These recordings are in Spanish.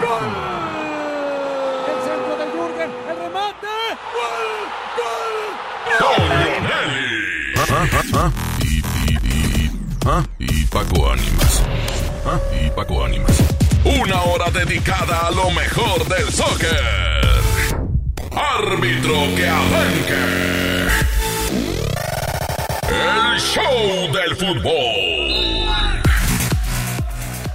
¡Gol! El centro de Jürgen, el remate. ¡Gol! ¡Gol! Con Y, Paco Ánimas. Y Paco Ánimas. Una hora dedicada a lo mejor del soccer. Árbitro que arranque. El show del fútbol.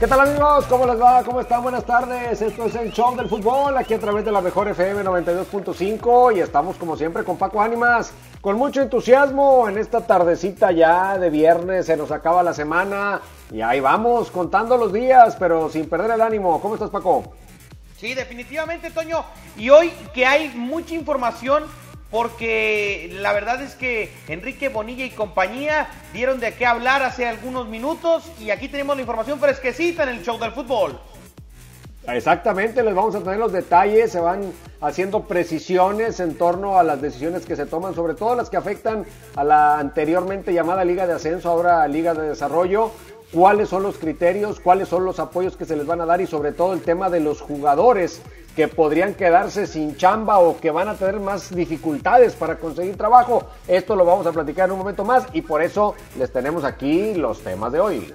¿Qué tal amigos? ¿Cómo les va? ¿Cómo están? Buenas tardes. Esto es el show del fútbol aquí a través de la mejor FM 92.5 y estamos como siempre con Paco Ánimas, con mucho entusiasmo en esta tardecita ya de viernes, se nos acaba la semana y ahí vamos contando los días, pero sin perder el ánimo. ¿Cómo estás Paco? Sí, definitivamente, Toño. Y hoy que hay mucha información, porque la verdad es que Enrique Bonilla y compañía dieron de qué hablar hace algunos minutos y aquí tenemos la información fresquecita en el show del fútbol. Exactamente, les vamos a tener los detalles, se van haciendo precisiones en torno a las decisiones que se toman, sobre todo las que afectan a la anteriormente llamada Liga de Ascenso, ahora Liga de Desarrollo, cuáles son los criterios, cuáles son los apoyos que se les van a dar y sobre todo el tema de los jugadores que podrían quedarse sin chamba o que van a tener más dificultades para conseguir trabajo. Esto lo vamos a platicar en un momento más y por eso les tenemos aquí los temas de hoy.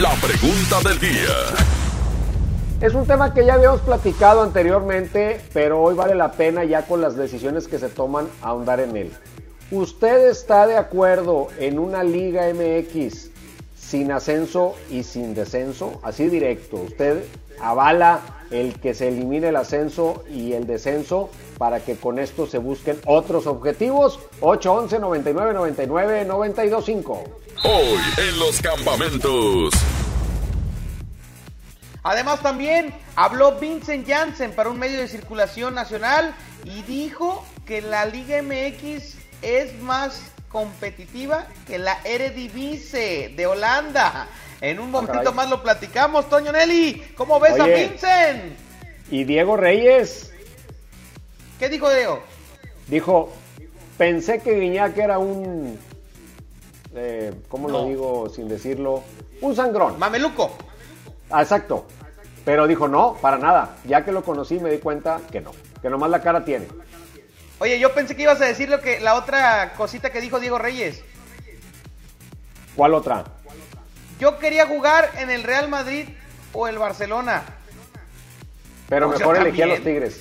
La pregunta del día. Es un tema que ya habíamos platicado anteriormente, pero hoy vale la pena ya con las decisiones que se toman ahondar en él. ¿Usted está de acuerdo en una Liga MX sin ascenso y sin descenso? Así directo. ¿Usted avala el que se elimine el ascenso y el descenso para que con esto se busquen otros objetivos? 811 99 99 925. Hoy en los campamentos. Además también habló Vincent Janssen para un medio de circulación nacional y dijo que la Liga MX es más competitiva que la Eredivisie de Holanda. En un momento caray. más lo platicamos, Toño Nelly. ¿Cómo ves a. Vincent? Y Diego Reyes ¿Qué dijo Diego? dijo, pensé que Guiñac era un, eh, ¿cómo lo digo sin decirlo? Un sangrón. Mameluco. Ah, exacto. Pero dijo, no, para nada. Ya que lo conocí me di cuenta que no, que nomás la cara tiene. Oye, yo pensé que ibas a decir lo que la otra cosita que dijo Diego Reyes. ¿Cuál otra? Yo quería jugar en el Real Madrid o el Barcelona. Pero mejor elegí a los. Tigres.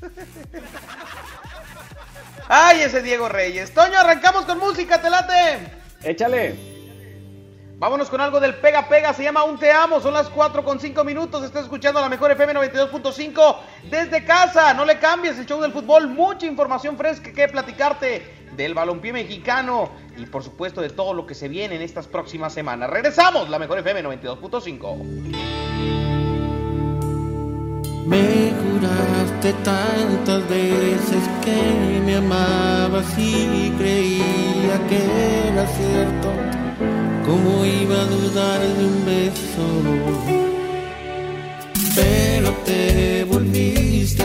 Ay, ese Diego Reyes. Toño, arrancamos con música, te late. Échale. Vámonos con algo del Pega Pega, se llama Un Te Amo, son las 4 con 5 minutos, estás escuchando la mejor FM 92.5 desde casa, no le cambies el show del fútbol, mucha información fresca que platicarte del balompié mexicano y por supuesto de todo lo que se viene en estas próximas semanas. Regresamos, la mejor FM 92.5. Me juraste tantas veces que me amabas y creía que era cierto. ¿Cómo iba a dudar de un beso? Pero te volviste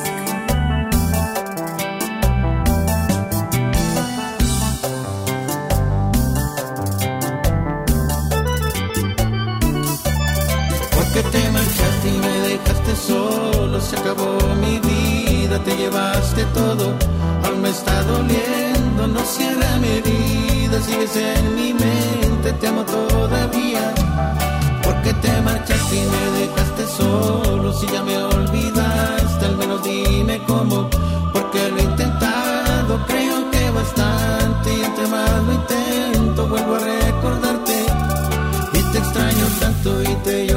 Porque te marchaste y me dejaste solo, se acabó mi vida, te llevaste todo, aún me está doliendo, no cierra mi herida, sigues en mi mente, te amo todavía. Porque te marchaste y me dejaste solo, si ya me olvidaste, al menos dime cómo, porque lo he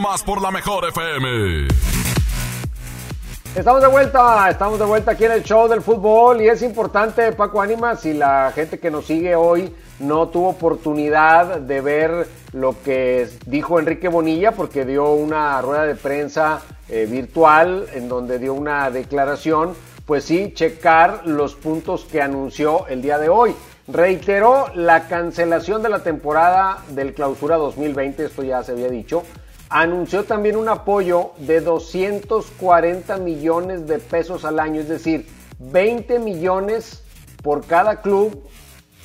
nomás por la mejor FM. Estamos de vuelta, estamos de vuelta aquí en el show del fútbol y es importante, Paco Ánima, si la gente que nos sigue hoy no tuvo oportunidad de ver lo que dijo Enrique Bonilla porque dio una rueda de prensa eh, virtual en donde dio una declaración, pues sí, checar los puntos que anunció el día de hoy. Reiteró la cancelación de la temporada del clausura 2020, esto ya se había dicho. Anunció también un apoyo de 240 millones de pesos al año, es decir, 20 millones por cada club,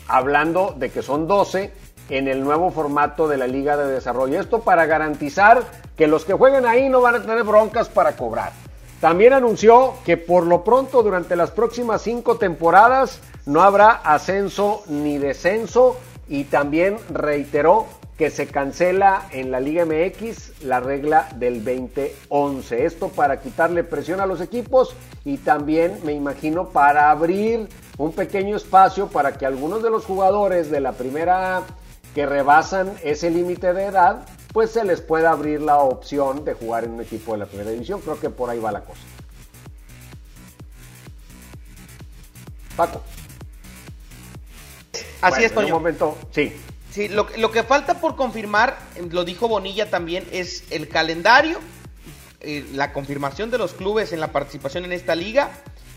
hablando de que son 12 en el nuevo formato de la Liga de Desarrollo. Esto para garantizar que los que jueguen ahí no van a tener broncas para cobrar. También anunció que por lo pronto durante las próximas cinco temporadas no habrá ascenso ni descenso y también reiteró que se cancela en la Liga MX la regla del 2011. Esto para quitarle presión a los equipos y también me imagino para abrir un pequeño espacio para que algunos de los jugadores de la primera que rebasan ese límite de edad pues se les pueda abrir la opción de jugar en un equipo de la primera división. Creo que por ahí va la cosa. Paco. Así Bueno, es, en un Toño. momento, sí. Sí, lo, lo que falta por confirmar, lo dijo Bonilla también, es el calendario, eh, la confirmación de los clubes en la participación en esta liga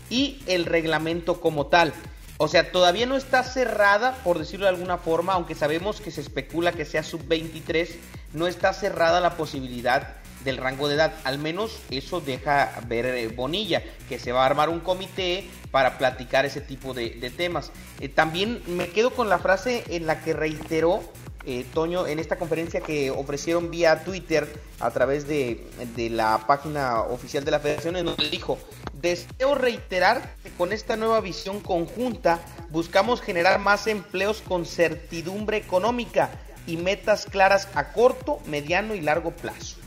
y el reglamento como tal. O sea, todavía no está cerrada, por decirlo de alguna forma, aunque sabemos que se especula que sea sub-23, no está cerrada la posibilidad del rango de edad. Al menos eso deja ver eh, Bonilla, que se va a armar un comité para platicar ese tipo de, temas. Eh, también me quedo con la frase en la que reiteró eh, Toño en esta conferencia que ofrecieron vía Twitter a través de, de la página oficial de la federación, en donde dijo, deseo reiterar que con esta nueva visión conjunta buscamos generar más empleos con certidumbre económica y metas claras a corto, mediano y largo plazo.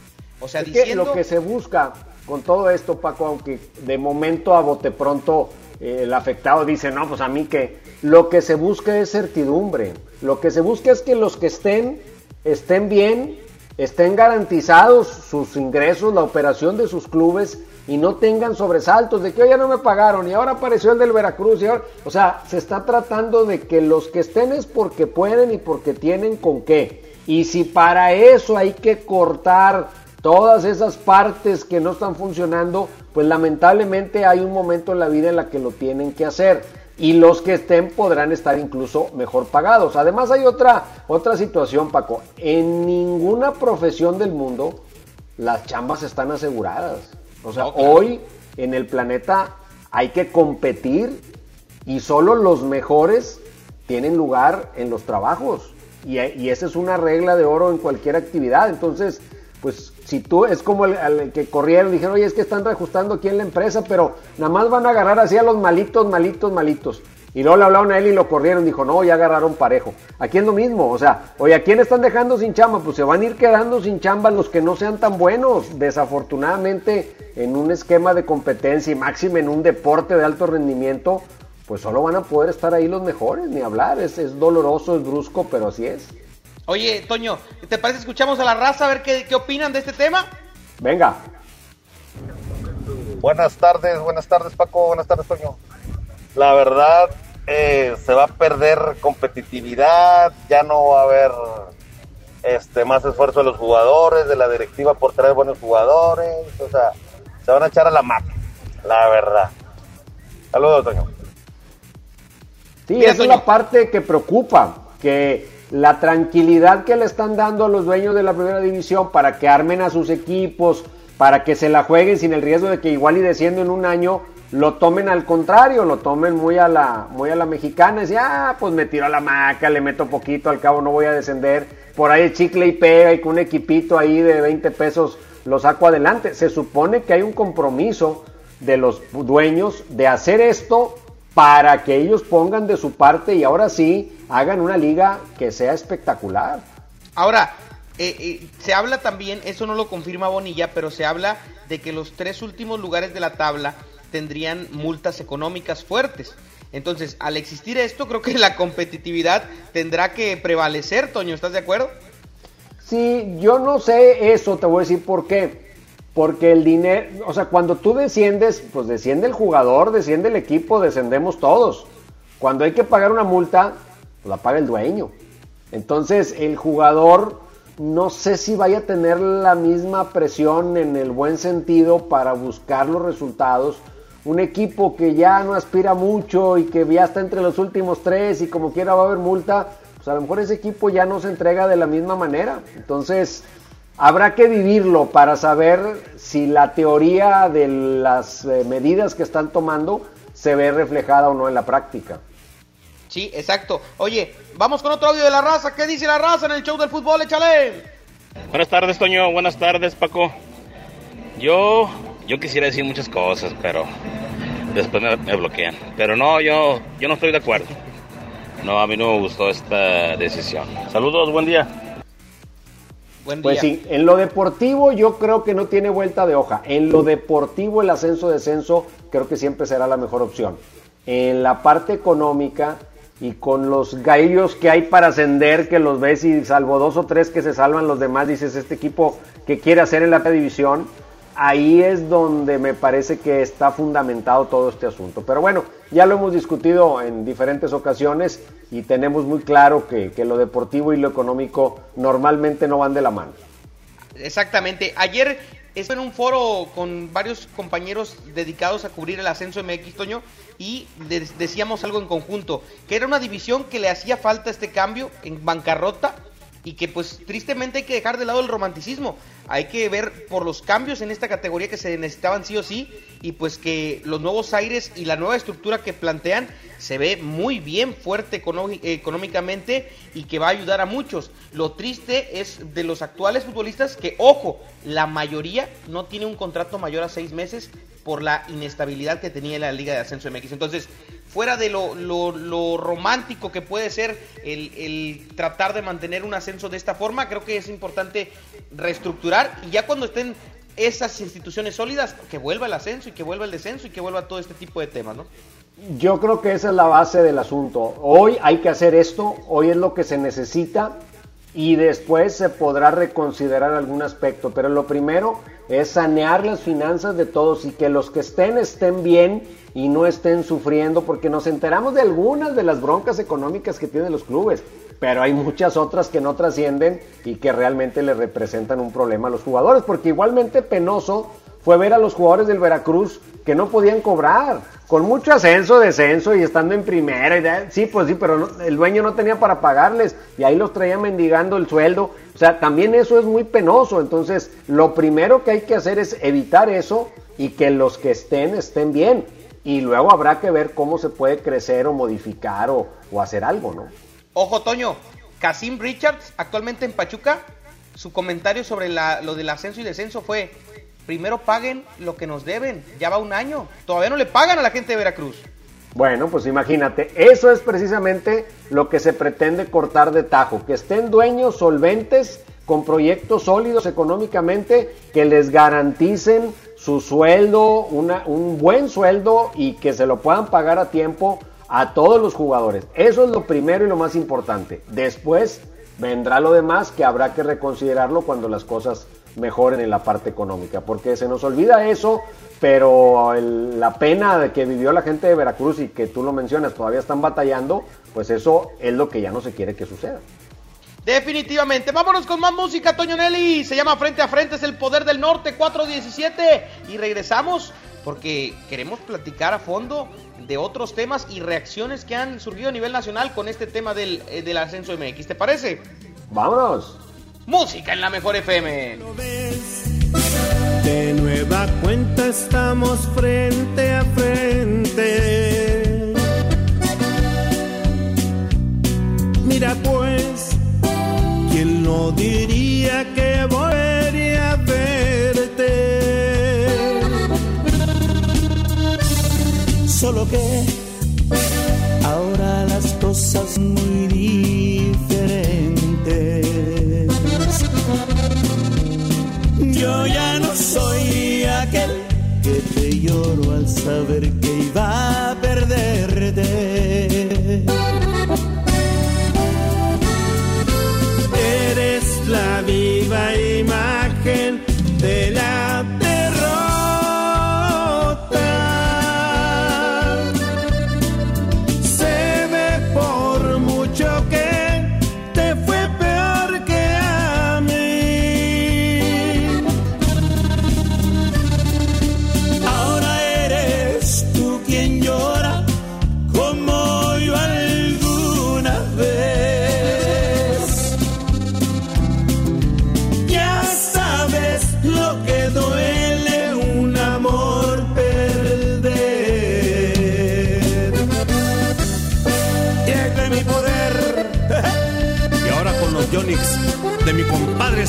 O sea, Es que lo que se busca con todo esto, Paco, aunque de momento a bote pronto eh, el afectado dice, no, pues a mí que lo que se busca es certidumbre. Lo que se busca es que los que estén, estén bien, estén garantizados sus ingresos, la operación de sus clubes y no tengan sobresaltos de que hoy ya no me pagaron y ahora apareció el del Veracruz y ahora, o sea, se está tratando de que los que estén es porque pueden y porque tienen con qué. Y si para eso hay que cortar todas esas partes que no están funcionando, pues lamentablemente hay un momento en la vida en la que lo tienen que hacer y los que estén podrán estar incluso mejor pagados. Además hay otra otra situación, Paco, en ninguna profesión del mundo las chambas están aseguradas. O sea, hoy en el planeta hay que competir y solo los mejores tienen lugar en los trabajos. Y, y esa es una regla de oro en cualquier actividad. Entonces, pues si tú es como el, que corrieron, dijeron, oye, es que están reajustando aquí en la empresa, pero nada más van a agarrar así a los malitos, malitos, malitos. Y luego le hablaron a él y lo corrieron. Dijo, no, ya agarraron parejo. Aquí es lo mismo. O sea, oye, ¿a quién están dejando sin chamba? Pues se van a ir quedando sin chamba los que no sean tan buenos. Desafortunadamente, en un esquema de competencia y máximo en un deporte de alto rendimiento, pues solo van a poder estar ahí los mejores, ni hablar. Es, es doloroso, es brusco, pero así es. Oye, Toño, ¿te parece escuchamos a la raza a ver qué, qué opinan de este tema? Venga. Buenas tardes, buenas tardes Paco, buenas tardes Toño. La verdad, eh, se va a perder competitividad, ya no va a haber este más esfuerzo de los jugadores, de la directiva por traer buenos jugadores, o sea, se van a echar a la máquina, la verdad. Saludos, Toño. Sí, Mira, es la parte que preocupa, que la tranquilidad que le están dando a los dueños de la primera división para que armen a sus equipos, para que se la jueguen sin el riesgo de que igual y desciendo en un año lo tomen al contrario, lo tomen muy a la, muy a la mexicana, y ah, pues me tiro a la maca, le meto poquito, al cabo no voy a descender, por ahí chicle y pega y con un equipito ahí de 20 pesos lo saco adelante. Se supone que hay un compromiso de los dueños de hacer esto para que ellos pongan de su parte y ahora sí hagan una liga que sea espectacular. Ahora, eh, eh, se habla también, eso no lo confirma Bonilla, pero se habla de que los tres últimos lugares de la tabla tendrían multas económicas fuertes. Entonces, al existir esto, creo que la competitividad tendrá que prevalecer, Toño, ¿estás de acuerdo? Sí, yo no sé eso, te voy a decir por qué. Porque el dinero, o sea, cuando tú desciendes, pues desciende el jugador, desciende el equipo, descendemos todos. Cuando hay que pagar una multa, pues la paga el dueño. Entonces, el jugador no sé si vaya a tener la misma presión en el buen sentido para buscar los resultados. Un equipo que ya no aspira mucho y que ya está entre los últimos tres y como quiera va a haber multa, pues a lo mejor ese equipo ya no se entrega de la misma manera. Entonces, habrá que vivirlo para saber si la teoría de las eh, medidas que están tomando se ve reflejada o no en la práctica. Sí, exacto. Oye, vamos con otro audio de la raza. ¿Qué dice la raza en el show del fútbol? Échale. Buenas tardes, Toño. Buenas tardes, Paco. Yo, yo quisiera decir muchas cosas, pero después me, me, bloquean. Pero no, yo, yo no estoy de acuerdo. No, a mí no me gustó esta decisión. Saludos, buen día. Buen día. Pues sí, en lo deportivo yo creo que no tiene vuelta de hoja. En lo deportivo el ascenso-descenso creo que siempre será la mejor opción. En la parte económica y con los gallos que hay para ascender, que los ves y salvo dos o tres que se salvan, los demás dices, este equipo que quiere hacer en la división, ahí es donde me parece que está fundamentado todo este asunto. Pero bueno, ya lo hemos discutido en diferentes ocasiones y tenemos muy claro que, lo deportivo y lo económico normalmente no van de la mano. Exactamente. Ayer estuve en un foro con varios compañeros dedicados a cubrir el ascenso MX, Toño, y decíamos algo en conjunto, que era una división que le hacía falta este cambio en bancarrota y que pues tristemente hay que dejar de lado el romanticismo, hay que ver por los cambios en esta categoría que se necesitaban sí o sí y pues que los nuevos aires y la nueva estructura que plantean se ve muy bien fuerte económicamente y que va a ayudar a muchos. Lo triste es de los actuales futbolistas que, ojo, la mayoría no tiene un contrato mayor a seis meses por la inestabilidad que tenía la Liga de Ascenso MX. Entonces, fuera de lo, lo, romántico que puede ser el, el, tratar de mantener un ascenso de esta forma, creo que es importante reestructurar y ya cuando estén esas instituciones sólidas, que vuelva el ascenso y que vuelva el descenso y que vuelva todo este tipo de temas, ¿no? Yo creo que esa es la base del asunto. Hoy hay que hacer esto, hoy es lo que se necesita y después se podrá reconsiderar algún aspecto, pero lo primero es sanear las finanzas de todos y que los que estén estén bien y no estén sufriendo, porque nos enteramos de algunas de las broncas económicas que tienen los clubes, pero hay muchas otras que no trascienden y que realmente le representan un problema a los jugadores, porque igualmente penoso fue ver a los jugadores del Veracruz que no podían cobrar, con mucho ascenso, descenso y estando en primera. Y sí, pues sí, pero el dueño no tenía para pagarles y ahí los traía mendigando el sueldo. O sea, también eso es muy penoso. Entonces, lo primero que hay que hacer es evitar eso y que los que estén estén bien. Y luego habrá que ver cómo se puede crecer o modificar o, o hacer algo, ¿no? Ojo, Toño, Casim Richards, actualmente en Pachuca, su comentario sobre la, lo del ascenso y descenso fue, primero paguen lo que nos deben. Ya va un año. Todavía no le pagan a la gente de Veracruz. Bueno, pues imagínate, eso es precisamente lo que se pretende cortar de tajo, que estén dueños solventes con proyectos sólidos económicamente que les garanticen su sueldo, un buen sueldo y que se lo puedan pagar a tiempo a todos los jugadores. Eso es lo primero y lo más importante. Después vendrá lo demás que habrá que reconsiderarlo cuando las cosas mejoren en la parte económica, porque se nos olvida eso, pero la pena que vivió la gente de Veracruz y que tú lo mencionas, todavía están batallando, pues eso es lo que ya no se quiere que suceda. Definitivamente. Vámonos con más música, Toño Nelly. Se llama Frente a Frente, es el Poder del Norte 417. Y regresamos porque queremos platicar a fondo de otros temas y reacciones que han surgido a nivel nacional con este tema del, eh, del ascenso MX. ¿Te parece? Vámonos. Música en la mejor FM. De nueva cuenta estamos frente a frente. Mira pues ¿Quién no diría que volvería a verte? Solo que ahora las cosas muy diferentes. Yo ya no soy aquel que te lloro al saber que iba a perderte. Imagen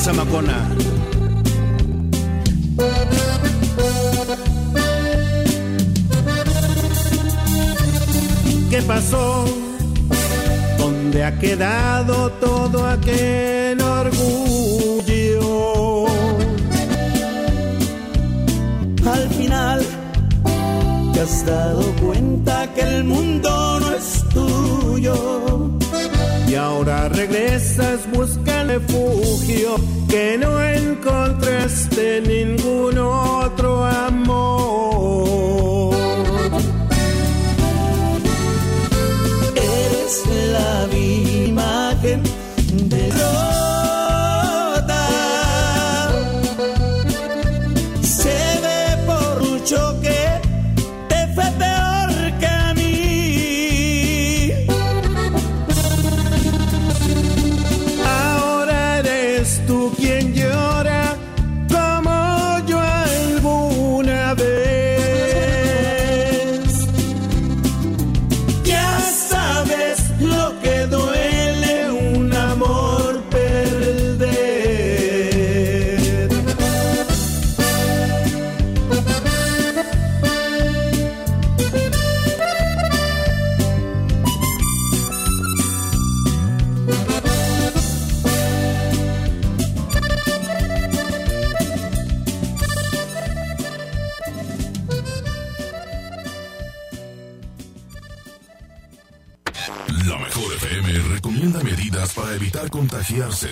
compadre Zamacona. ¿Qué pasó? ¿Dónde ha quedado todo aquel orgullo? Al final te has dado cuenta que el mundo no es tuyo y ahora regresas, busca refugio que no encontraste ningún otro amor.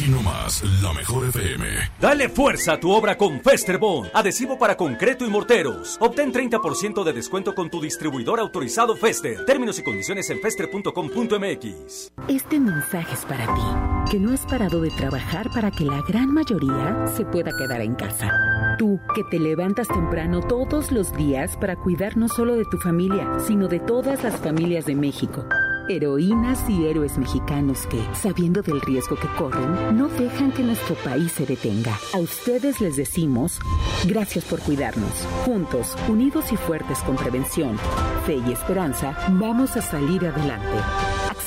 Aquí nomás, la mejor FM. Dale fuerza a tu obra con Festerbond, adhesivo para concreto y morteros. Obtén 30% de descuento con tu distribuidor autorizado Fester. Términos y condiciones en fester.com.mx. Este mensaje es para ti, que no has parado de trabajar para que la gran mayoría se pueda quedar en casa. Tú, que te levantas temprano todos los días para cuidar no solo de tu familia, sino de todas las familias de México. Heroínas y héroes mexicanos que, sabiendo del riesgo que corren, no dejan que nuestro país se detenga. A ustedes les decimos, gracias por cuidarnos. Juntos, unidos y fuertes con prevención, fe y esperanza, vamos a salir adelante.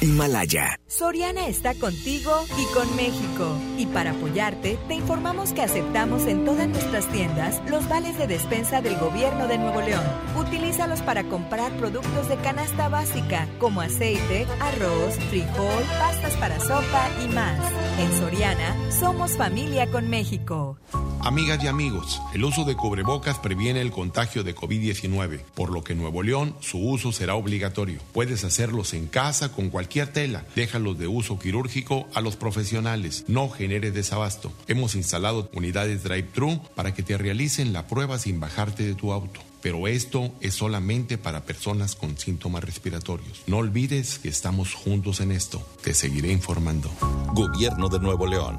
Himalaya. Soriana está contigo y con México. Y para apoyarte, te informamos que aceptamos en todas nuestras tiendas los vales de despensa del gobierno de Nuevo León. Utilízalos para comprar productos de canasta básica, como aceite, arroz, frijol, pastas para sopa y más. En Soriana, somos familia con México. Amigas y amigos, el uso de cubrebocas previene el contagio de COVID-19, por lo que en Nuevo León su uso será obligatorio. Puedes hacerlos en casa con cualquier tela. Déjalos de uso quirúrgico a los profesionales. No genere desabasto. Hemos instalado unidades drive-thru para que te realicen la prueba sin bajarte de tu auto. Pero esto es solamente para personas con síntomas respiratorios. No olvides que estamos juntos en esto. Te seguiré informando. Gobierno de Nuevo León.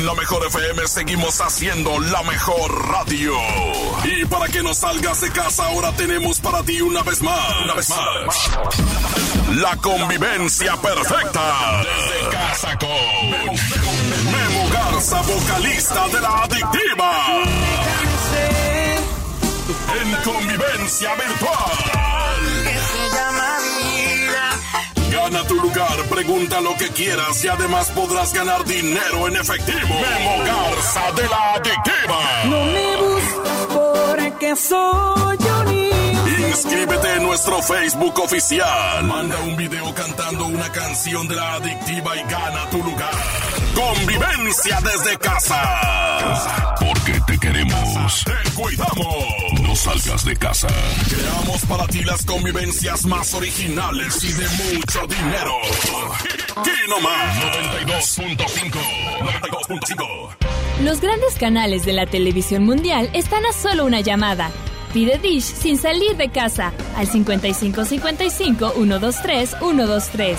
En la mejor FM seguimos haciendo la mejor radio. Y para que no salgas de casa, ahora tenemos para ti una vez más. Una vez más. La convivencia perfecta. Desde casa con Memo Garza, vocalista de la adictiva. En convivencia virtual. Gana tu lugar, pregunta lo que quieras y además podrás ganar dinero en efectivo. Memo Garza de la Adictiva. No me buscas porque soy un Inscríbete en nuestro Facebook oficial. Manda un video cantando una canción de la Adictiva y gana tu lugar. Convivencia desde casa. Porque te queremos. Te cuidamos. No salgas de casa. Creamos para ti las convivencias más originales y de mucho dinero. Aquí nomás. 92.5. 92.5. Los grandes canales de la televisión mundial están a solo una llamada. Pide Dish sin salir de casa al 5555 123 123.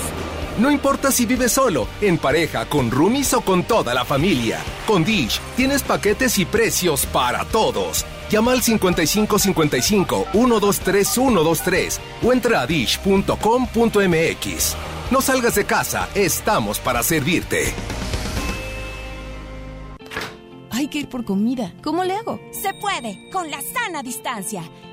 No importa si vives solo, en pareja, con roomies o con toda la familia. Con Dish tienes paquetes y precios para todos. Llama al 5555 123 123 o entra a dish.com.mx. No salgas de casa, estamos para servirte. Hay que ir por comida. ¿Cómo le hago? Se puede, con la sana distancia.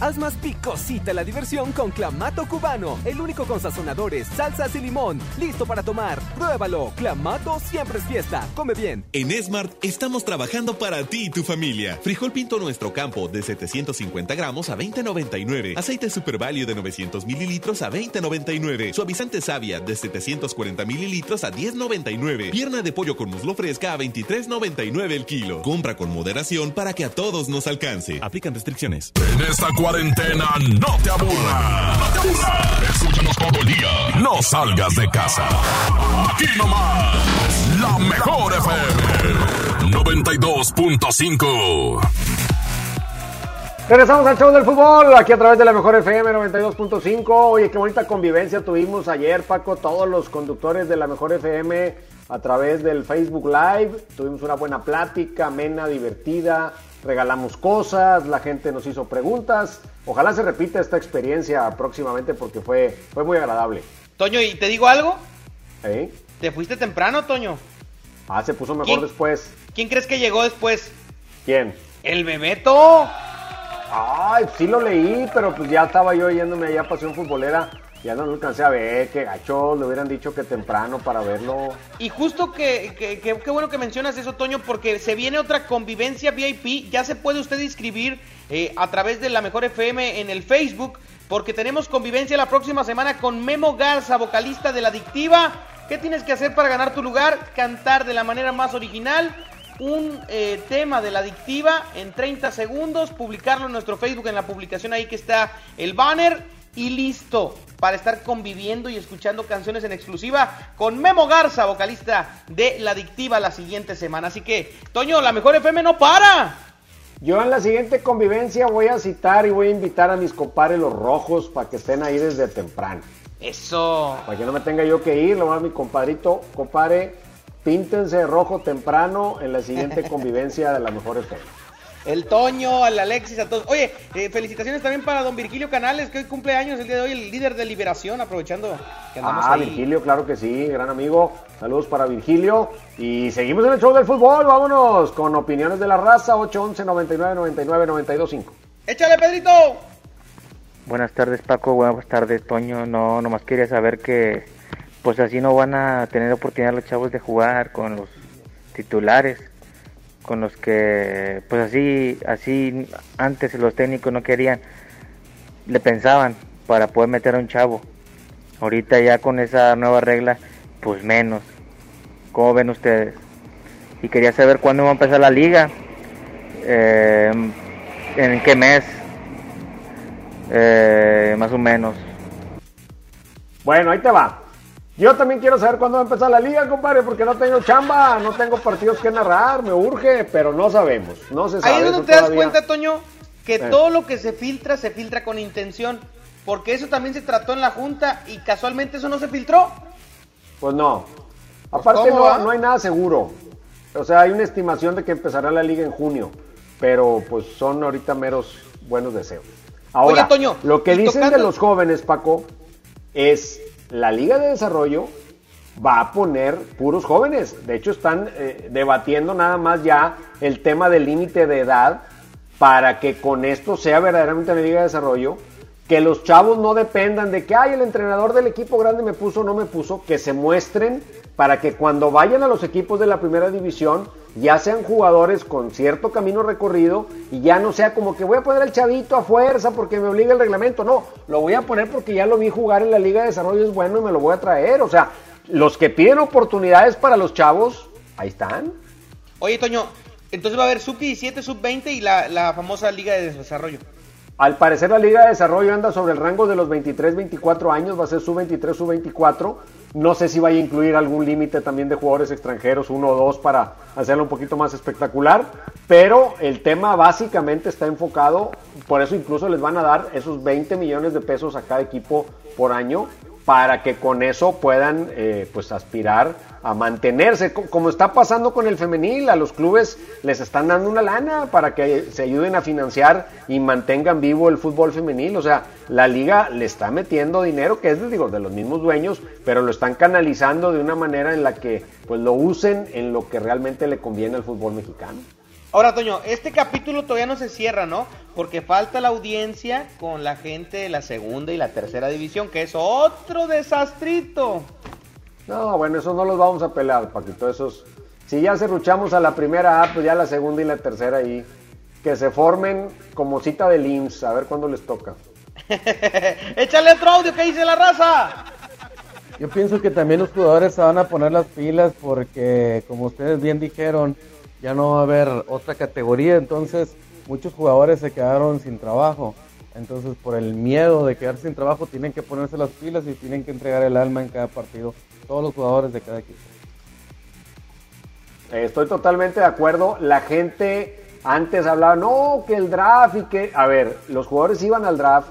Haz más picosita la diversión con Clamato Cubano, el único con sazonadores, salsas y limón. Listo para tomar. Pruébalo. Clamato siempre es fiesta. Come bien. En Smart estamos trabajando para ti y tu familia. Frijol pinto nuestro campo de 750 gramos a 20.99. Aceite Super Value de 900 mililitros a 20.99. Suavizante Savia de 740 mililitros a 10.99. Pierna de pollo con muslo fresca a 23.99 el kilo. Compra con moderación para que a todos nos alcance. Aplican restricciones. En esta cuarentena no te aburra. No te aburra. Escúchanos todo el día. No salgas de casa. Aquí nomás. La mejor FM. 92.5. Regresamos al show del fútbol, aquí a través de la mejor FM 92.5. Oye, qué bonita convivencia tuvimos ayer, Paco. Todos los conductores de la mejor FM a través del Facebook Live. Tuvimos una buena plática, amena, divertida. Regalamos cosas, la gente nos hizo preguntas. Ojalá se repita esta experiencia próximamente porque fue, fue muy agradable. Toño, ¿y te digo algo? ¿Eh? ¿Te fuiste temprano, Toño? Ah, se puso mejor ¿Quién? después. ¿Quién crees que llegó después? ¿Quién? El Bebeto. Ay, sí lo leí, pero pues ya estaba yo yéndome allá a Pasión Futbolera. Ya no alcancé a ver, qué gacho, le hubieran dicho que temprano para verlo. Y justo que, que, que- bueno que mencionas eso, Toño, porque se viene otra convivencia VIP. Ya se puede usted inscribir eh, a través de la Mejor FM en el Facebook, porque tenemos convivencia la próxima semana con Memo Garza, vocalista de La Adictiva. ¿Qué tienes que hacer para ganar tu lugar? Cantar de la manera más original un eh, tema de La Adictiva en 30 segundos, publicarlo en nuestro Facebook, en la publicación ahí que está el banner y listo para estar conviviendo y escuchando canciones en exclusiva con Memo Garza, vocalista de La Adictiva la siguiente semana. Así que, Toño, la mejor FM no para. Yo en la siguiente convivencia voy a citar y voy a invitar a mis compadres los rojos para que estén ahí desde temprano. Eso. Para que no me tenga yo que ir, lo va a mi compadrito, compadre, píntense de rojo temprano en la siguiente convivencia de la mejor FM. El Toño, al Alexis, a todos. Oye, eh, felicitaciones también para don Virgilio Canales, que hoy cumple años el día de hoy, el líder de Liberación, aprovechando que andamos Ah, ahí. Virgilio, claro que sí, gran amigo. Saludos para Virgilio. Y seguimos en el show del fútbol, vámonos con opiniones de la raza, 811 99 99 925. ¡Échale, Pedrito! Buenas tardes Paco, buenas tardes Toño. No, nomás quería saber que pues así no van a tener oportunidad los chavos de jugar con los titulares, con los que pues así, así antes los técnicos no querían, le pensaban para poder meter a un chavo. Ahorita ya con esa nueva regla, pues menos. ¿Cómo ven ustedes? Y quería saber cuándo va a empezar la liga, eh, en qué mes, eh, más o menos. Bueno, ahí te va. Yo también quiero saber cuándo va a empezar la liga, compadre, porque no tengo chamba, no tengo partidos que narrar, me urge, pero no sabemos, no se sabe. Ahí es donde te das todavía. cuenta, Toño, que Eh. todo lo que se filtra, se filtra con intención. Porque eso también se trató en la Junta y casualmente eso no se filtró. Pues no. Aparte ¿cómo no, no hay nada seguro. O sea, hay una estimación de que empezará la liga en junio, pero pues son ahorita meros buenos deseos. Ahora, Oye, Toño, lo que dicen tocando- de los jóvenes, Paco, es la liga de desarrollo va a poner puros jóvenes. De hecho, están eh, debatiendo nada más ya el tema del límite de edad para que con esto sea verdaderamente la liga de desarrollo. Que los chavos no dependan de que, ay, el entrenador del equipo grande me puso o no me puso, que se muestren para que cuando vayan a los equipos de la primera división ya sean jugadores con cierto camino recorrido y ya no sea como que voy a poner al chavito a fuerza porque me obliga el reglamento. No, lo voy a poner porque ya lo vi jugar en la Liga de Desarrollo, es bueno y me lo voy a traer. O sea, los que piden oportunidades para los chavos, ahí están. Oye, Toño, entonces va a haber sub 17, sub 20 y la, la famosa Liga de Desarrollo. Al parecer la Liga de Desarrollo anda sobre el rango de los 23-24 años, va a ser sub-23, sub-24. No sé si vaya a incluir algún límite también de jugadores extranjeros, uno o dos, para hacerlo un poquito más espectacular. Pero el tema básicamente está enfocado, por eso incluso les van a dar esos 20 millones de pesos a cada equipo por año para que con eso puedan eh, pues aspirar a mantenerse, co- como está pasando con el femenil, a los clubes les están dando una lana para que se ayuden a financiar y mantengan vivo el fútbol femenil, o sea, la liga le está metiendo dinero que es digo de los mismos dueños, pero lo están canalizando de una manera en la que pues lo usen en lo que realmente le conviene al fútbol mexicano. Ahora, Toño, este capítulo todavía no se cierra, ¿no? Porque falta la audiencia con la gente de la segunda y la tercera división, que es otro desastrito. No, bueno, eso no los vamos a pelar, Paquito. Esos, si ya cerruchamos a la primera A, pues ya la segunda y la tercera ahí. Que se formen como cita del IMSS, a ver cuándo les toca. Échale otro audio que dice la raza. Yo pienso que también los jugadores se van a poner las pilas porque, como ustedes bien dijeron, ya no va a haber otra categoría, entonces muchos jugadores se quedaron sin trabajo. Entonces, por el miedo de quedarse sin trabajo, tienen que ponerse las pilas y tienen que entregar el alma en cada partido, todos los jugadores de cada equipo. Eh, Estoy totalmente de acuerdo. La gente antes hablaba, no, que el draft y que... A ver, los jugadores iban al draft,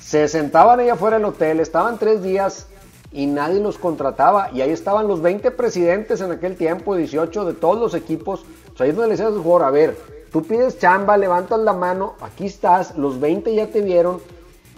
se sentaban allá afuera del hotel, estaban tres días y nadie los contrataba. Y ahí estaban los 20 presidentes en aquel tiempo, 18 de todos los equipos. O sea, ahí es donde le decías al jugador, a ver, tú pides chamba, levantas la mano, aquí estás, los 20 ya te vieron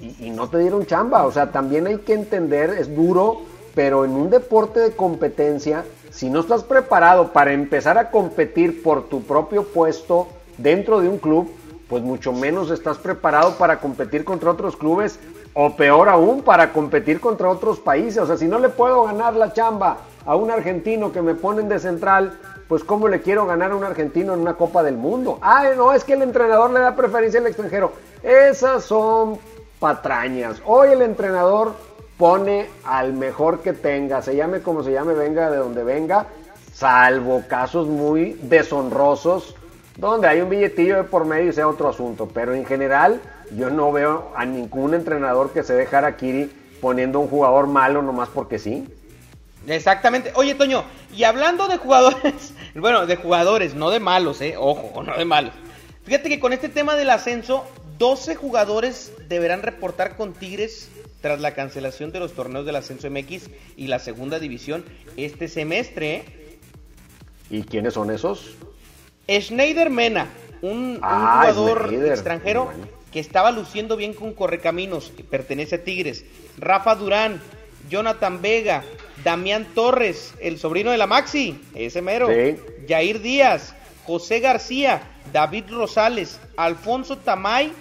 y, y no te dieron chamba. O sea, también hay que entender, es duro, pero en un deporte de competencia, si no estás preparado para empezar a competir por tu propio puesto dentro de un club, pues mucho menos estás preparado para competir contra otros clubes o peor aún para competir contra otros países. O sea, si no le puedo ganar la chamba a un argentino que me ponen de central, pues cómo le quiero ganar a un argentino en una Copa del Mundo. Ah, no, es que el entrenador le da preferencia al extranjero. Esas son patrañas. Hoy el entrenador pone al mejor que tenga, se llame como se llame, venga de donde venga, salvo casos muy deshonrosos donde hay un billetillo de por medio y sea otro asunto, pero en general yo no veo a ningún entrenador que se dejara Kiri poniendo un jugador malo nomás porque sí. Exactamente. Oye, Toño, y hablando de jugadores, bueno, de jugadores, no de malos, eh, ojo, no de malos. Fíjate que con este tema del ascenso, 12 jugadores deberán reportar con Tigres tras la cancelación de los torneos del ascenso MX y la segunda división este semestre. ¿eh? ¿Y quiénes son esos? Schneider Mena, un, ah, jugador extranjero que estaba luciendo bien con Correcaminos, que pertenece a Tigres. Rafa Durán, Jonathan Vega, Damián Torres, el sobrino de la Maxi, ese mero. Jair Díaz, José García, David Rosales, Alfonso Tamay,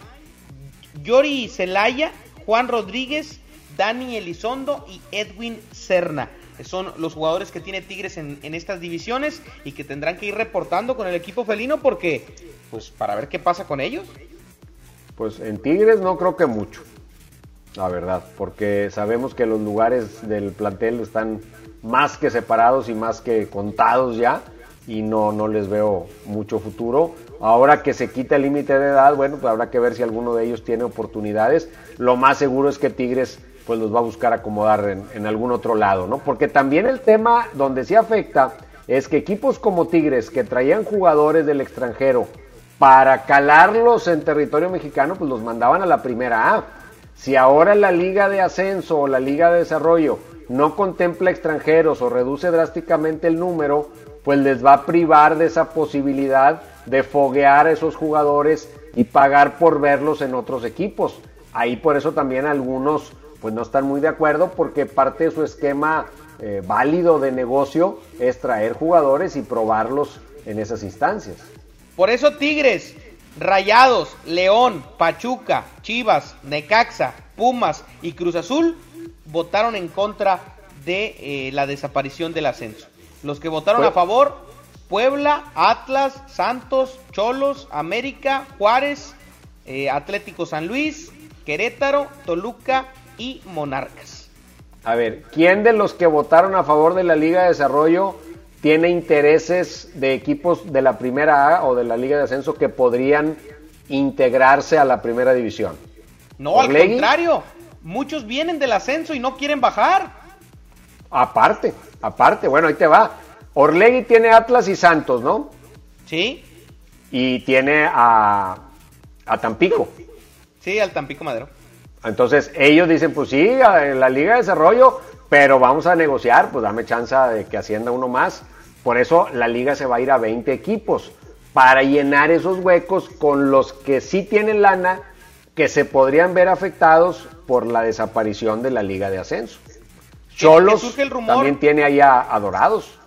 Yori Celaya, Juan Rodríguez, Dani Elizondo y Edwin Serna son los jugadores que tiene Tigres en, estas divisiones y que tendrán que ir reportando con el equipo felino porque, pues, para ver qué pasa con ellos. Pues en Tigres no creo que mucho, la verdad, porque sabemos que los lugares del plantel están más que separados y más que contados ya y no, no les veo mucho futuro. Ahora que se quita el límite de edad, bueno, pues habrá que ver si alguno de ellos tiene oportunidades. Lo más seguro es que Tigres pues los va a buscar acomodar en, algún otro lado, ¿no? Porque también el tema donde sí afecta es que equipos como Tigres que traían jugadores del extranjero para calarlos en territorio mexicano, pues los mandaban a la primera A. Si ahora la liga de ascenso o la liga de desarrollo no contempla extranjeros o reduce drásticamente el número, pues les va a privar de esa posibilidad de foguear a esos jugadores y pagar por verlos en otros equipos. Ahí por eso también algunos pues no están muy de acuerdo porque parte de su esquema eh, válido de negocio es traer jugadores y probarlos en esas instancias. Por eso Tigres, Rayados, León, Pachuca, Chivas, Necaxa, Pumas y Cruz Azul votaron en contra de eh, la desaparición del ascenso. Los que votaron a favor, Puebla, Atlas, Santos, Cholos, América, Juárez, eh, Atlético San Luis, Querétaro, Toluca y Monarcas. A ver, ¿quién de los que votaron a favor de la Liga de Desarrollo tiene intereses de equipos de la Primera A o de la Liga de Ascenso que podrían integrarse a la Primera División? No, al contrario, muchos vienen del ascenso y no quieren bajar. Aparte, aparte, bueno, ahí te va. Orlegui tiene Atlas y Santos, ¿no? Sí. Y tiene a, a Tampico. Sí, al Tampico Madero. Entonces ellos dicen, pues sí, en la Liga de Desarrollo, pero vamos a negociar, pues dame chance de que ascienda uno más. Por eso la liga se va a ir a 20 equipos, para llenar esos huecos con los que sí tienen lana, que se podrían ver afectados por la desaparición de la Liga de Ascenso. Cholos también tiene ahí a, Dorados.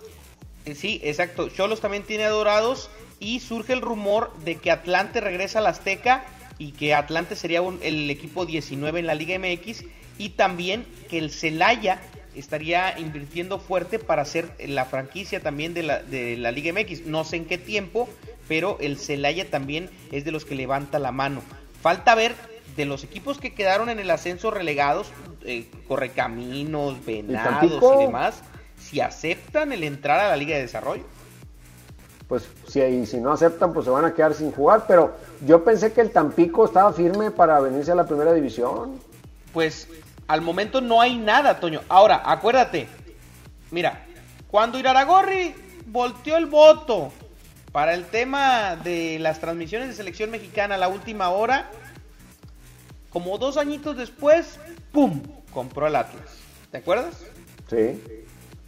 Eh, sí, exacto. Cholos también tiene a Dorados y surge el rumor de que Atlante regresa a la Azteca y que Atlante sería el equipo 19 en la Liga MX y también que el Celaya estaría invirtiendo fuerte para ser la franquicia también de la, de la Liga MX. No sé en qué tiempo, pero el Celaya también es de los que levanta la mano. Falta ver de los equipos que quedaron en el ascenso relegados, eh, Correcaminos, Venados y demás, si aceptan el entrar a la Liga de Desarrollo pues si, si no aceptan, pues se van a quedar sin jugar. Pero yo pensé que el Tampico estaba firme para venirse a la primera división. Pues al momento no hay nada, Toño. Ahora, acuérdate, mira, cuando Iraragorri volteó el voto para el tema de las transmisiones de selección mexicana a la última hora, como dos añitos después, ¡pum! compró el Atlas. ¿Te acuerdas? Sí.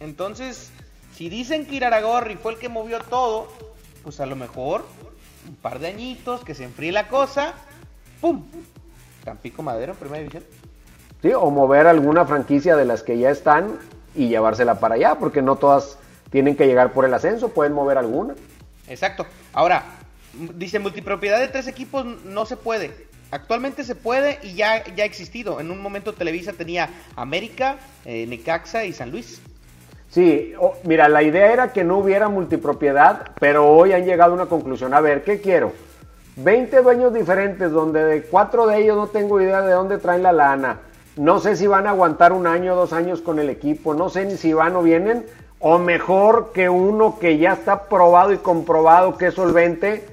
Entonces, si dicen que Iraragorri fue el que movió todo, pues a lo mejor un par de añitos, que se enfríe la cosa, ¡pum! Tampico Madero, primera división. Sí, o mover alguna franquicia de las que ya están y llevársela para allá, porque no todas tienen que llegar por el ascenso, pueden mover alguna. Exacto. Ahora, dice multipropiedad de tres equipos no se puede. Actualmente se puede y ya, ya ha existido. En un momento Televisa tenía América, eh, Necaxa y San Luis. Sí, mira, la idea era que no hubiera multipropiedad, pero hoy han llegado a una conclusión. A ver, ¿qué quiero? 20 dueños diferentes, donde de cuatro de ellos no tengo idea de dónde traen la lana. No sé si van a aguantar un año o dos años con el equipo, no sé ni si van o vienen, o mejor que uno que ya está probado y comprobado que es solvente,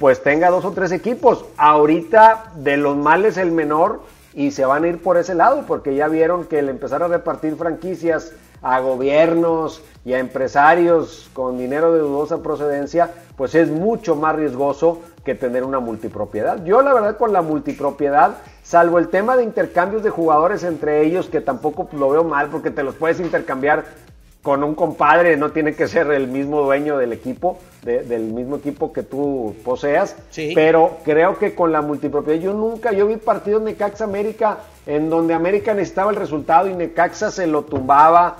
pues tenga dos o tres equipos. Ahorita de los males el menor y se van a ir por ese lado porque ya vieron que el empezar a repartir franquicias a gobiernos y a empresarios con dinero de dudosa procedencia, pues es mucho más riesgoso que tener una multipropiedad. Yo la verdad con la multipropiedad, salvo el tema de intercambios de jugadores entre ellos, que tampoco lo veo mal porque te los puedes intercambiar con un compadre, no tiene que ser el mismo dueño del equipo, de- del mismo equipo que tú poseas, Sí. pero creo que con la multipropiedad, yo nunca, yo vi partidos Necaxa América en donde América necesitaba el resultado y Necaxa se lo tumbaba,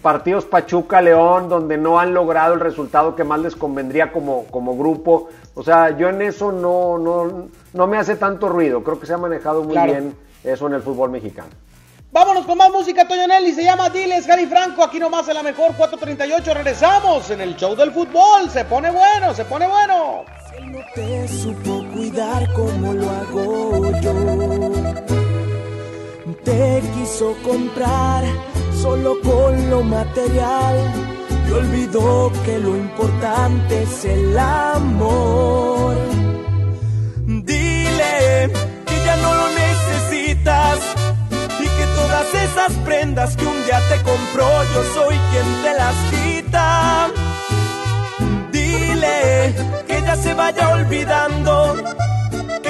partidos Pachuca León donde no han logrado el resultado que más les convendría como, como grupo, o sea, yo en eso no, no, no me hace tanto ruido, creo que se ha manejado muy Claro. bien eso en el fútbol mexicano. Vámonos con más música, Toño Nelly. Se llama Diles, Gary Franco. Aquí nomás en la mejor 438. Regresamos en el show del fútbol. Se pone bueno, se pone bueno. no te supo cuidar como lo hago yo. Te quiso comprar solo con lo material y olvidó que lo importante es el amor. Dile que ya no lo necesitas y que todas esas prendas que un día te compró yo soy quien te las quita. Dile que ya se vaya olvidando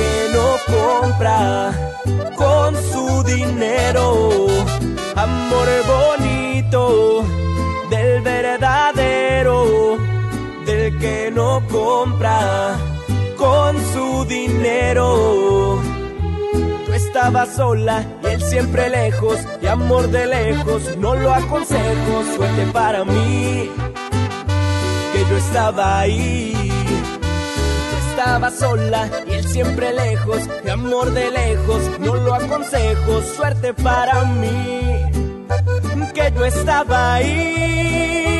que no compra con su dinero. Amor bonito del verdadero, del que no compra con su dinero. Tú estabas sola y él siempre lejos, y amor de lejos, no lo aconsejo, suerte para mí, que yo estaba ahí. Tú estabas sola y él siempre lejos, y amor de lejos, no lo aconsejo, suerte para mí, que yo estaba ahí.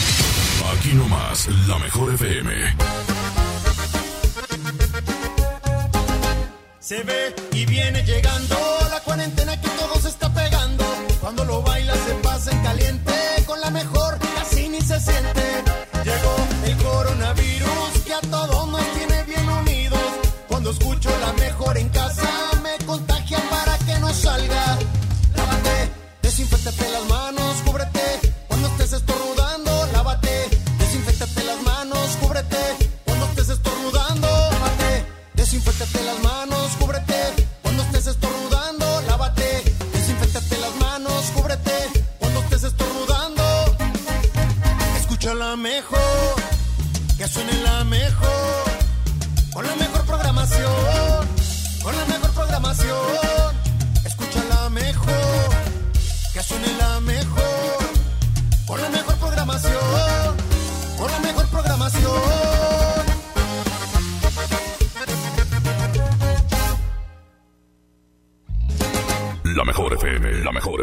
Aquí nomás, la mejor FM. Se ve y viene llegando la cuarentena que todo se está pegando. Cuando lo baila se pasa en caliente, con la mejor casi ni se siente.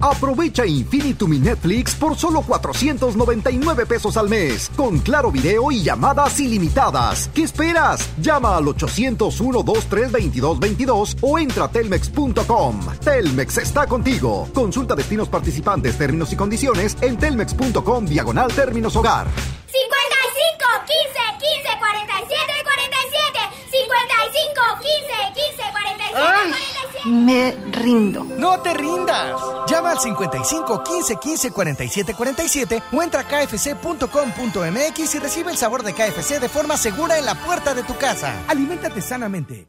Aprovecha Infinitum y Netflix por solo 499 pesos al mes, con claro video y llamadas ilimitadas. ¿Qué esperas? Llama al 801-232-2222 o entra a telmex.com. Telmex está contigo. Consulta destinos participantes, términos y condiciones en telmex.com diagonal términos hogar. 55 15 15 47 47 55 15 15 47 47 Me rindo. No te rindas. Llama al 55 15 15 47 47 o entra a kfc.com.mx y recibe el sabor de KFC de forma segura en la puerta de tu casa. Aliméntate sanamente.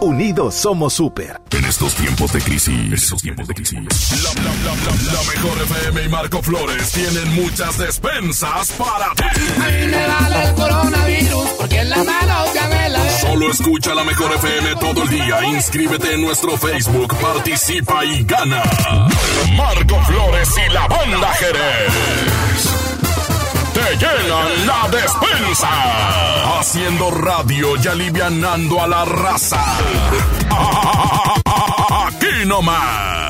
Unidos somos super. En estos tiempos de crisis, en estos tiempos de crisis, la, la, la, la, la mejor FM y Marco Flores tienen muchas despensas para ti. A mí me vale el coronavirus porque en la mano ya me la Solo escucha la mejor FM todo el día. Inscríbete en nuestro Facebook, participa y gana. Marco Flores y la banda Jerez. Te llenan la despensa. Haciendo radio y alivianando a la raza. Aquí nomás.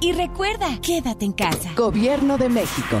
Y recuerda, quédate en casa. Gobierno de México.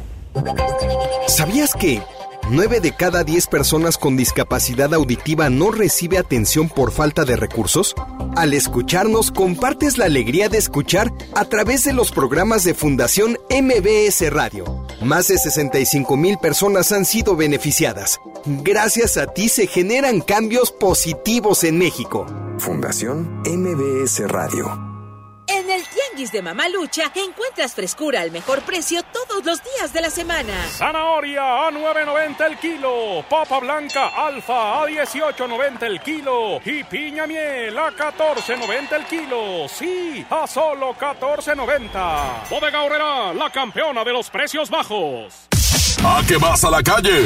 ¿Sabías que 9 de cada 10 personas con discapacidad auditiva no recibe atención por falta de recursos? Al escucharnos, compartes la alegría de escuchar a través de los programas de Fundación MBS Radio. Más de 65 mil personas han sido beneficiadas. Gracias a ti se generan cambios positivos en México. Fundación MBS Radio. En el Tianguis de Mamalucha encuentras frescura al mejor precio todos los días de la semana. Zanahoria a 9.90 el kilo, papa blanca alfa a 18.90 el kilo y piña miel a 14.90 el kilo. Sí, a solo 14.90. Bodega Horrera, la campeona de los precios bajos. ¿A qué vas a la calle?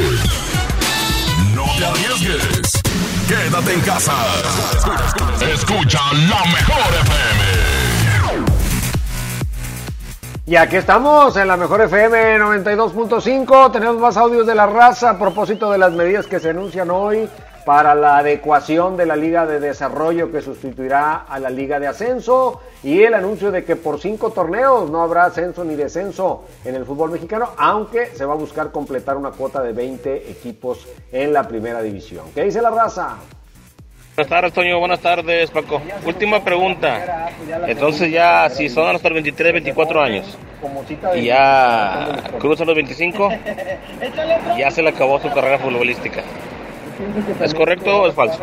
No te arriesgues. Quédate en casa. Escucha la mejor FM. Y aquí estamos en la mejor FM 92.5. Tenemos más audios de la raza a propósito de las medidas que se anuncian hoy para la adecuación de la Liga de Desarrollo que sustituirá a la Liga de Ascenso y el anuncio de que por cinco torneos no habrá ascenso ni descenso en el fútbol mexicano, aunque se va a buscar completar una cuota de 20 equipos en la primera división. ¿Qué dice la raza? Buenas tardes, Toño. Buenas tardes, Paco. Última pregunta. Entonces ya, si son hasta los 23, 24 años y ya cruzan los 25, ya se le acabó su carrera futbolística. ¿Es correcto o es falso?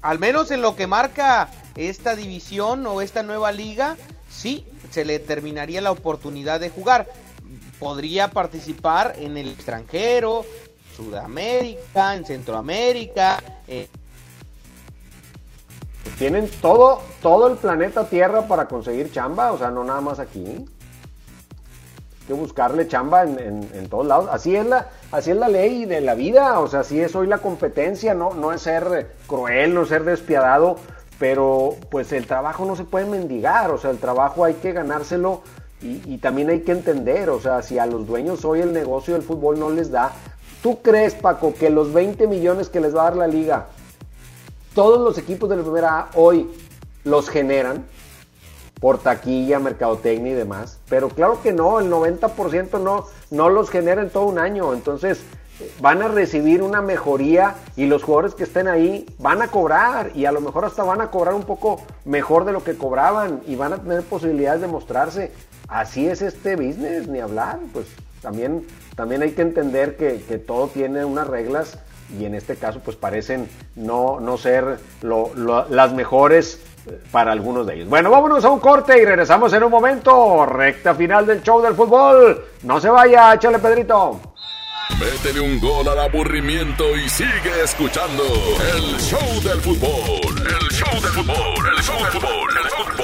Al menos en lo que marca esta división o esta nueva liga, sí, se le terminaría la oportunidad de jugar. Podría participar en el extranjero, Sudamérica, en Centroamérica, eh, tienen todo, todo el planeta Tierra para conseguir chamba, o sea, no nada más aquí. Hay que buscarle chamba en, todos lados. Así es, la, así es la ley de la vida, o sea, así es hoy la competencia, no, no es ser cruel, no ser despiadado, pero pues el trabajo no se puede mendigar, o sea, el trabajo hay que ganárselo y también hay que entender, o sea, si a los dueños hoy el negocio del fútbol no les da, ¿tú crees, Paco, que los 20 millones que les va a dar la liga todos los equipos de la primera A hoy los generan por taquilla, mercadotecnia y demás. Pero claro que no, el 90% no, no los genera en todo un año. Entonces van a recibir una mejoría y los jugadores que estén ahí van a cobrar y a lo mejor hasta van a cobrar un poco mejor de lo que cobraban y van a tener posibilidades de mostrarse. Así es este business, ni hablar. Pues también, también hay que entender que, que todo tiene unas reglas y en este caso pues parecen no, no ser las mejores eh, para algunos de ellos. Bueno, vámonos a un corte y regresamos en un momento. Recta final del show del fútbol. No se vaya, échale Pedrito. Métele un gol al aburrimiento y sigue escuchando el show del fútbol. El show del fútbol, el show del fútbol, el fútbol.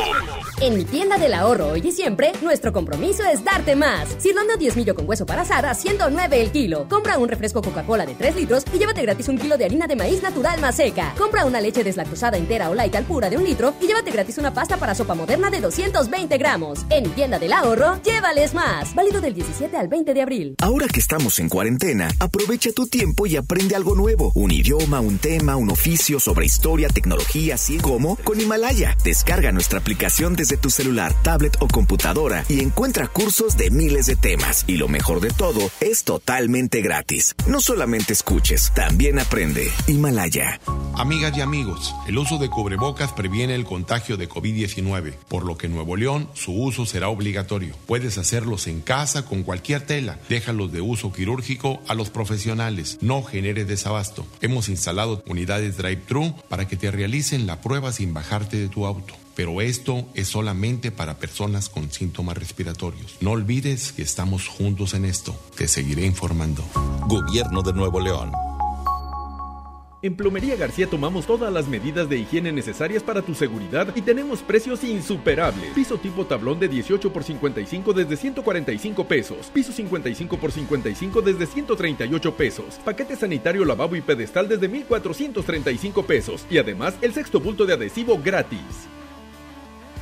En mi tienda del ahorro hoy y siempre, nuestro compromiso es darte más. Cirlando 10 millo con hueso para asar a 109 el kilo. Compra un refresco Coca-Cola de 3 litros y llévate gratis un kilo de harina de maíz natural más seca. Compra una leche deslactosada entera o light al pura de un litro y llévate gratis una pasta para sopa moderna de 220 gramos. En mi tienda del ahorro, llévales más. Válido del 17 al 20 de abril. Ahora que estamos en cuarentena, aprovecha tu tiempo y aprende algo nuevo. Un idioma, un tema, un oficio sobre historia, tecnología, así como con Himalaya. Descarga nuestra aplicación desde tu celular, tablet o computadora y encuentra cursos de miles de temas. Y lo mejor de todo, es totalmente gratis. No solamente escuches, también aprende. Himalaya. Amigas y amigos, el uso de cubrebocas previene el contagio de COVID-19, por lo que en Nuevo León su uso será obligatorio. Puedes hacerlos en casa con cualquier tela. Déjalos de uso quirúrgico a los profesionales. No genere desabasto. Hemos instalado unidades drive-thru para que te realicen la prueba sin bajarte de tu auto pero esto es solamente para personas con síntomas respiratorios. No olvides que estamos juntos en esto. Te seguiré informando. Gobierno de Nuevo León. En Plomería García tomamos todas las medidas de higiene necesarias para tu seguridad y tenemos precios insuperables. Piso tipo tablón de 18 por 55 desde 145 pesos. Piso 55 por 55 desde 138 pesos. Paquete sanitario lavabo y pedestal desde 1435 pesos. Y además el sexto bulto de adhesivo gratis.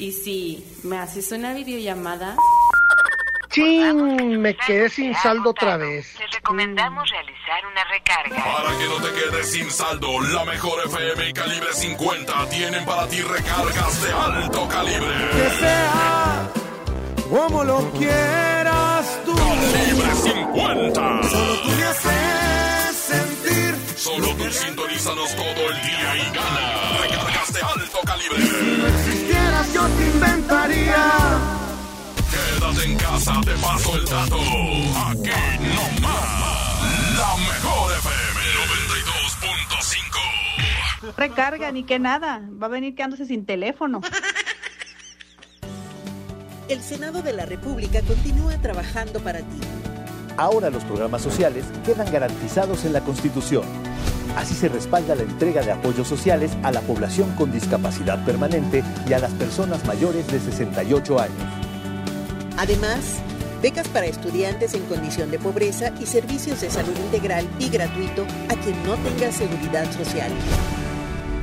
Y si me haces una videollamada. ¡Chin! Me quedé sin saldo otra vez. Te recomendamos realizar una recarga. Para que no te quedes sin saldo, la mejor FM y calibre 50 tienen para ti recargas de alto calibre. Que sea como lo quieras tú. Calibre 50. Solo tú me haces sentir. Solo tú sintonízanos todo el día y gana. Recargas de alto calibre. Inventaría. Quédate en casa, te paso el dato. Aquí no más. La mejor FM 92.5. Recarga, ni que nada. Va a venir quedándose sin teléfono. El Senado de la República continúa trabajando para ti. Ahora los programas sociales quedan garantizados en la Constitución. Así se respalda la entrega de apoyos sociales a la población con discapacidad permanente y a las personas mayores de 68 años. Además, becas para estudiantes en condición de pobreza y servicios de salud integral y gratuito a quien no tenga seguridad social.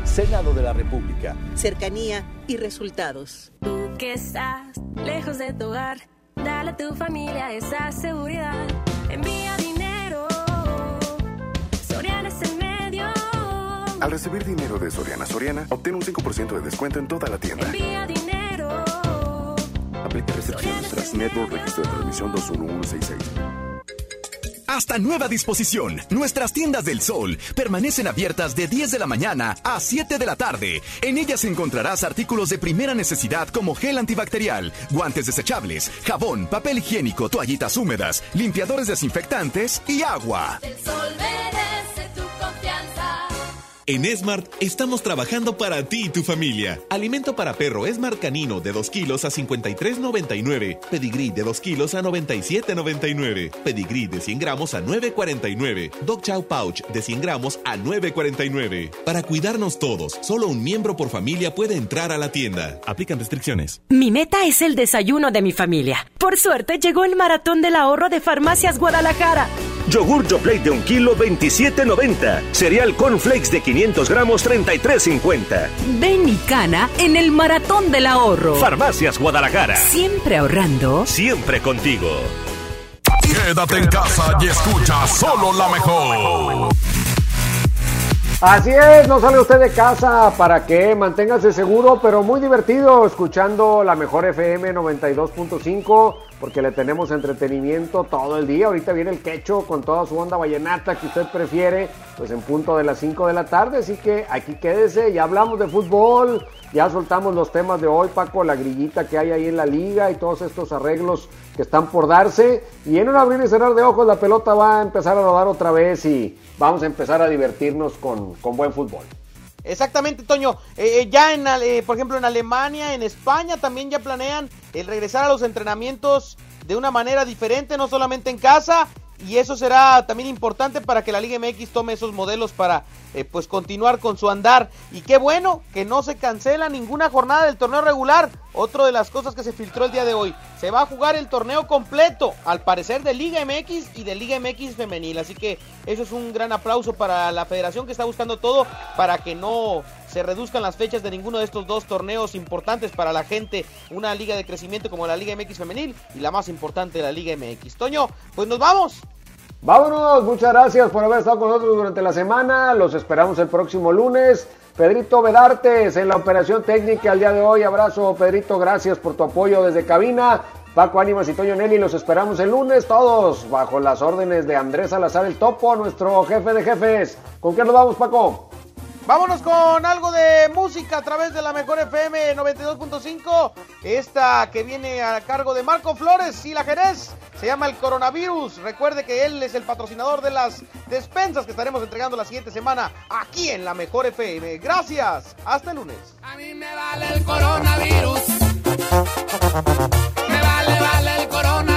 Senado de la República. Cercanía y resultados. Tú que estás lejos de tu hogar, dale a tu familia esa seguridad. Envía Al recibir dinero de Soriana Soriana, obtén un 5% de descuento en toda la tienda. Envía dinero. Aplica restricciones tras Network Registro de Transmisión 21166. Hasta nueva disposición, nuestras tiendas del sol permanecen abiertas de 10 de la mañana a 7 de la tarde. En ellas encontrarás artículos de primera necesidad como gel antibacterial, guantes desechables, jabón, papel higiénico, toallitas húmedas, limpiadores desinfectantes y agua. El sol. En Smart estamos trabajando para ti y tu familia. Alimento para perro Smart Canino de 2 kilos a 53.99. Pedigrí de 2 kilos a 97.99. Pedigrí de 100 gramos a 9.49. Dog Chow Pouch de 100 gramos a 9.49. Para cuidarnos todos, solo un miembro por familia puede entrar a la tienda. Aplican restricciones. Mi meta es el desayuno de mi familia. Por suerte llegó el maratón del ahorro de Farmacias Guadalajara. Yogur Yoplait de un kilo 27.90. Cereal Cornflakes de 500 gramos 33.50. Ven y cana en el maratón del ahorro. Farmacias Guadalajara. Siempre ahorrando. Siempre contigo. Quédate en casa y escucha solo la mejor. Así es, no sale usted de casa para que manténgase seguro, pero muy divertido escuchando la mejor FM 92.5 porque le tenemos entretenimiento todo el día. Ahorita viene el quecho con toda su onda vallenata que usted prefiere, pues en punto de las 5 de la tarde. Así que aquí quédese, ya hablamos de fútbol, ya soltamos los temas de hoy, Paco, la grillita que hay ahí en la liga y todos estos arreglos que están por darse. Y en un abrir y cerrar de ojos la pelota va a empezar a rodar otra vez y vamos a empezar a divertirnos con, con buen fútbol. Exactamente, Toño. Eh, eh, ya en, eh, por ejemplo, en Alemania, en España también ya planean el regresar a los entrenamientos de una manera diferente, no solamente en casa. Y eso será también importante para que la Liga MX tome esos modelos para pues continuar con su andar. Y qué bueno que no se cancela ninguna jornada del torneo regular. Otra de las cosas que se filtró el día de hoy. Se va a jugar el torneo completo, al parecer de Liga MX y de Liga MX femenil. Así que eso es un gran aplauso para la federación que está buscando todo para que no se reduzcan las fechas de ninguno de estos dos torneos importantes para la gente. Una liga de crecimiento como la Liga MX femenil y la más importante, la Liga MX. Toño, pues nos vamos. Vámonos, muchas gracias por haber estado con nosotros durante la semana. Los esperamos el próximo lunes. Pedrito Vedartes en la operación técnica el día de hoy. Abrazo, Pedrito, gracias por tu apoyo desde cabina. Paco Ánimas y Toño Nelly, los esperamos el lunes, todos bajo las órdenes de Andrés Salazar el Topo, nuestro jefe de jefes. ¿Con qué nos vamos, Paco? Vámonos con algo de música a través de la mejor FM 92.5. Esta que viene a cargo de Marco Flores y la Jerez. Se llama el coronavirus. Recuerde que él es el patrocinador de las despensas que estaremos entregando la siguiente semana aquí en la mejor FM. Gracias. Hasta el lunes. A mí me vale el coronavirus. Me vale, vale el coronavirus.